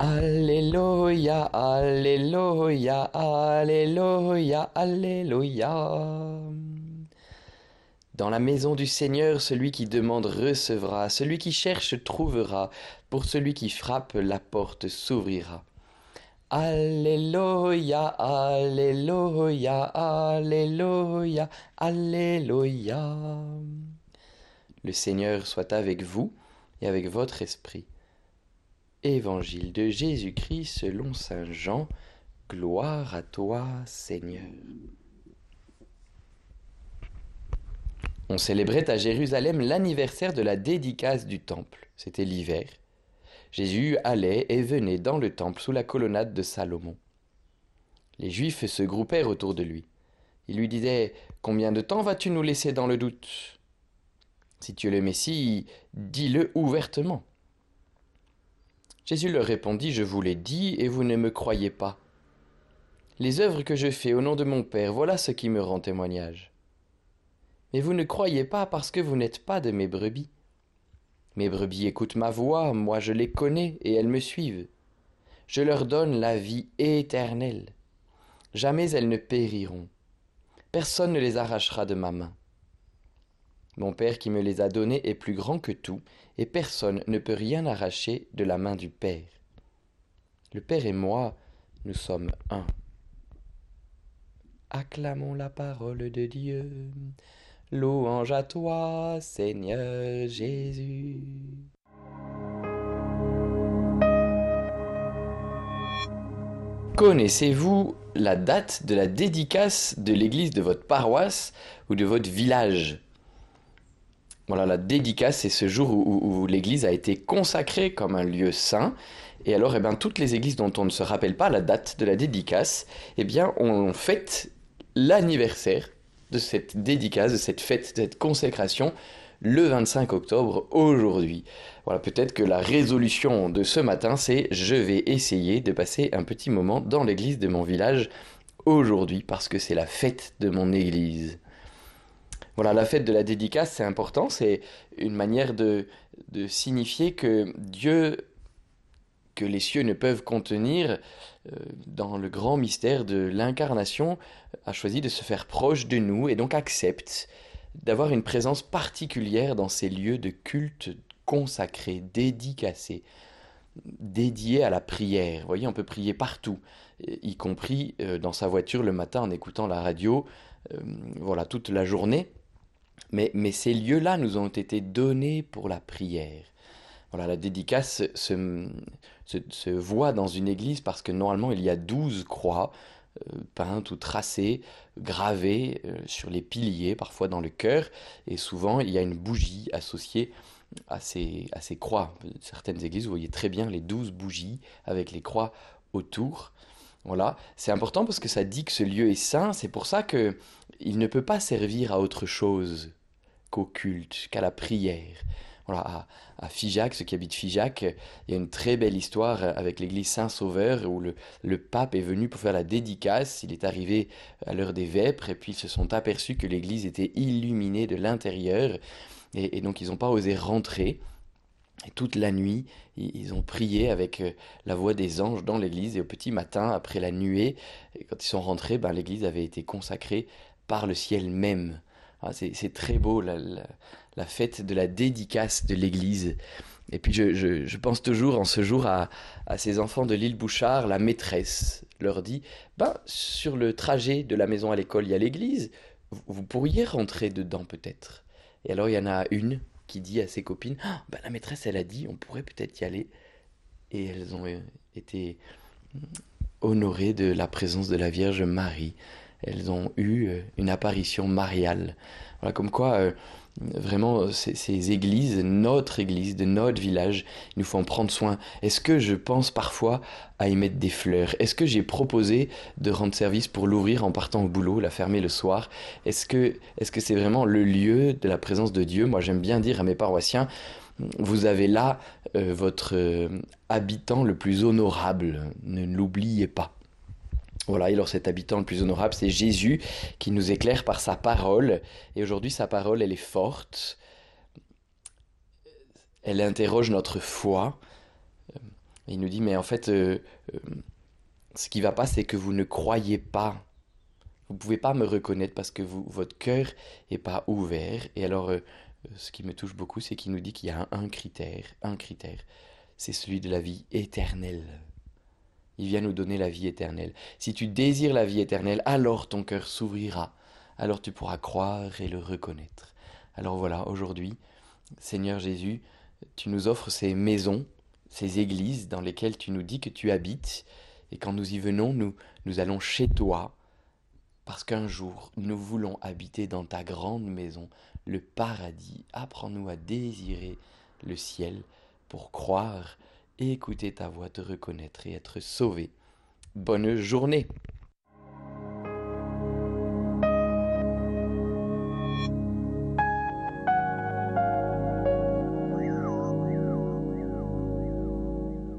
Alléluia, Alléluia, Alléluia, Alléluia. Dans la maison du Seigneur, celui qui demande recevra, celui qui cherche trouvera, pour celui qui frappe, la porte s'ouvrira. Alléluia, Alléluia, Alléluia, Alléluia. Le Seigneur soit avec vous et avec votre esprit. Évangile de Jésus-Christ selon Saint Jean. Gloire à toi, Seigneur. On célébrait à Jérusalem l'anniversaire de la dédicace du temple. C'était l'hiver. Jésus allait et venait dans le temple sous la colonnade de Salomon. Les Juifs se groupèrent autour de lui. Ils lui disaient Combien de temps vas-tu nous laisser dans le doute? Si tu es le Messie, dis-le ouvertement. Jésus leur répondit, Je vous l'ai dit, et vous ne me croyez pas. Les œuvres que je fais au nom de mon Père, voilà ce qui me rend témoignage. Mais vous ne croyez pas parce que vous n'êtes pas de mes brebis. Mes brebis écoutent ma voix, moi je les connais, et elles me suivent. Je leur donne la vie éternelle. Jamais elles ne périront. Personne ne les arrachera de ma main. Mon Père qui me les a donnés est plus grand que tout, et personne ne peut rien arracher de la main du Père. Le Père et moi, nous sommes un. Acclamons la parole de Dieu. Louange à toi, Seigneur Jésus. Connaissez-vous la date de la dédicace de l'église de votre paroisse ou de votre village? Voilà, la dédicace, c'est ce jour où, l'église a été consacrée comme un lieu saint. Et alors, eh bien, toutes les églises dont on ne se rappelle pas la date de la dédicace, eh bien, on fête l'anniversaire de cette dédicace, de cette fête, de cette consécration, le 25 octobre, aujourd'hui. Voilà, peut-être que la résolution de ce matin, c'est je vais essayer de passer un petit moment dans l'église de mon village aujourd'hui, parce que c'est la fête de mon église. Voilà, la fête de la dédicace, c'est important, c'est une manière de, signifier que Dieu, que les cieux ne peuvent contenir, euh, dans le grand mystère de l'incarnation, a choisi de se faire proche de nous et donc accepte d'avoir une présence particulière dans ces lieux de culte consacrés, dédicacés, dédiés à la prière. Vous voyez, on peut prier partout, y compris euh, dans sa voiture le matin en écoutant la radio, euh, voilà, toute la journée. Mais, ces lieux-là nous ont été donnés pour la prière. Voilà, la dédicace se, voit dans une église parce que normalement il y a douze croix euh, peintes ou tracées, gravées euh, sur les piliers, parfois dans le chœur, et souvent il y a une bougie associée à ces, à ces croix. Certaines églises, vous voyez très bien les douze bougies avec les croix autour. Voilà, c'est important parce que ça dit que ce lieu est saint, c'est pour ça que il ne peut pas servir à autre chose qu'au culte, qu'à la prière. Voilà, à, Figeac, ceux qui habitent Figeac, il y a une très belle histoire avec l'église Saint-Sauveur où le, pape est venu pour faire la dédicace. Il est arrivé à l'heure des vêpres et puis ils se sont aperçus que l'église était illuminée de l'intérieur et, donc ils n'ont pas osé rentrer. Toute la nuit, ils ont prié avec euh, la voix des anges dans l'église. Et au petit matin, après la nuée, quand ils sont rentrés, ben, l'église avait été consacrée par le ciel même. Ah, c'est très beau, la, fête de la dédicace de l'Église. Et puis je, pense toujours en ce jour à, ces enfants de l'île Bouchard, la maîtresse leur dit, ben, sur le trajet de la maison à l'école, il y a l'église, vous, pourriez rentrer dedans peut-être. Et alors il y en a une qui dit à ses copines, ah, ben, la maîtresse elle a dit, on pourrait peut-être y aller. Et elles ont euh, été honorées de la présence de la Vierge Marie elles ont eu euh, une apparition mariale. Voilà, comme quoi, euh, vraiment, ces, églises, notre église, de notre village, il nous faut en prendre soin. Est-ce que je pense parfois à y mettre des fleurs? Est-ce que j'ai proposé de rendre service pour l'ouvrir en partant au boulot, la fermer le soir? Est-ce que c'est vraiment le lieu de la présence de Dieu? Moi, j'aime bien dire à mes paroissiens, vous avez là euh, votre habitant le plus honorable, ne l'oubliez pas. Voilà, et alors cet habitant le plus honorable, c'est Jésus qui nous éclaire par sa parole. Et aujourd'hui, sa parole, elle est forte. Elle interroge notre foi. Il nous dit, mais en fait, euh, euh, ce qui va pas, c'est que vous ne croyez pas. Vous pouvez pas me reconnaître parce que vous, votre cœur est pas ouvert. Et alors, euh, ce qui me touche beaucoup, c'est qu'il nous dit qu'il y a un, critère, un critère, c'est celui de la vie éternelle. Il vient nous donner la vie éternelle. Si tu désires la vie éternelle, alors ton cœur s'ouvrira. Alors tu pourras croire et le reconnaître. Alors voilà, aujourd'hui, Seigneur Jésus, tu nous offres ces maisons, ces églises dans lesquelles tu nous dis que tu habites. Et quand nous y venons, nous, nous allons chez toi, parce qu'un jour, nous voulons habiter dans ta grande maison, le paradis. Apprends-nous à désirer le ciel pour croire, écouter ta voix, te reconnaître et être sauvé. Bonne journée